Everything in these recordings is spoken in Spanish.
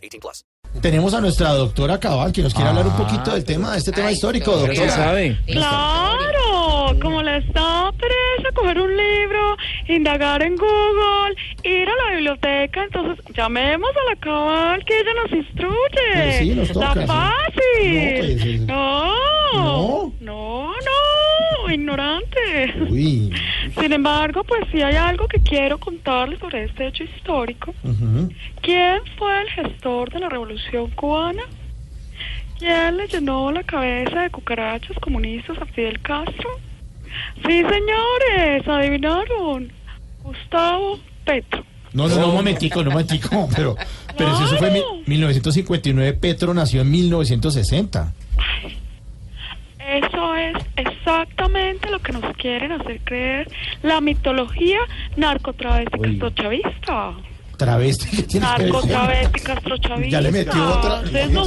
18 plus. Tenemos a nuestra doctora Cabal que nos quiere hablar un poquito del tema, de este tema histórico, doctora. sabe? Claro, como les da pereza coger un libro, indagar en Google, ir a la biblioteca, entonces llamemos a la cabal que ella nos instruye. Pues sí, nos toca, Está sí. fácil. No, pues, No, no, no, ignorante. Uy, Sin embargo, pues sí hay algo que quiero contarles sobre este hecho histórico. ¿Quién fue el gestor de la Revolución Cubana? ¿Quién le llenó la cabeza de cucarachas comunistas a Fidel Castro? Sí, señores, adivinaron. Gustavo Petro. No, no, no, un momentico, no, un momentico, pero, pero si eso fue en Claro. mi- 1959, Petro nació en 1960. Eso es exactamente lo que nos quieren hacer creer la mitología narcotravesti Uy. castrochavista. Travesti, ¿qué tiene que castrochavista. Ya le metió otra- ¿Ustedes no,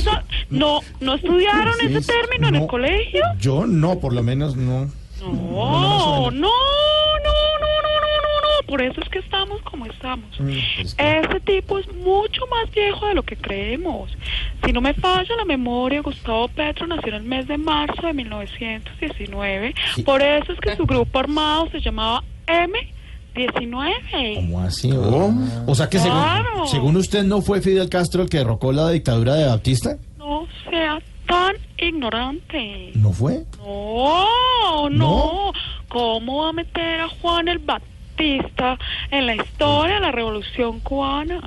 no, no estudiaron ese término en el colegio? Yo no, por lo menos no, no, no. Por eso es que estamos como estamos. Mm, pues que- Este tipo es mucho más viejo de lo que creemos. Si no me falla la memoria, Gustavo Petro nació en el mes de marzo de 1919. Sí. Por eso es que su grupo armado se llamaba M19. ¿Cómo así? O sea que según, Claro. según usted no fue Fidel Castro el que derrocó la dictadura de Batista. No sea tan ignorante. ¿No fue? No, no, ¿No? ¿Cómo va a meter a Juan el Batista en la historia de la Revolución Cubana?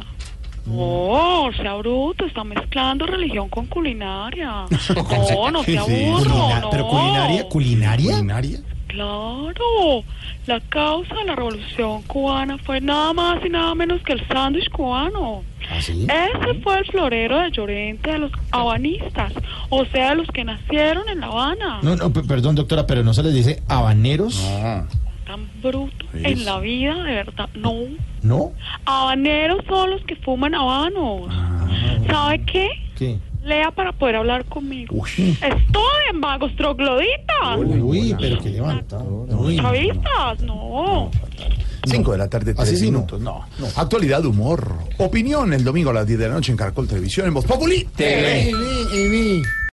No, sea bruto, está mezclando religión con culinaria. No, no sea burro, Culina- no. ¿Pero culinaria? ¿Culinaria? ¿Culinaria? Claro, la causa de la Revolución Cubana fue nada más y nada menos que el sándwich cubano. ¿Ah, sí? Ese fue el florero de Llorente de los habanistas, o sea, de los que nacieron en La Habana. No, no, pe- perdón, doctora, pero no se les dice habaneros. Tan bruto en la vida, de verdad. No. ¿No? Habaneros son los que fuman habanos. ¿Sabe qué? ¿Qué? Lea para poder hablar conmigo. Uy. Estoy en vagos trogloditas. Uy, pero que levanta. Uy. Chavistas, no. 5 de la tarde, Así 3 sí no. minutos. No. Actualidad, humor, opinión el domingo a las 10 de la noche en Caracol Televisión, en Voz Populi. Emi.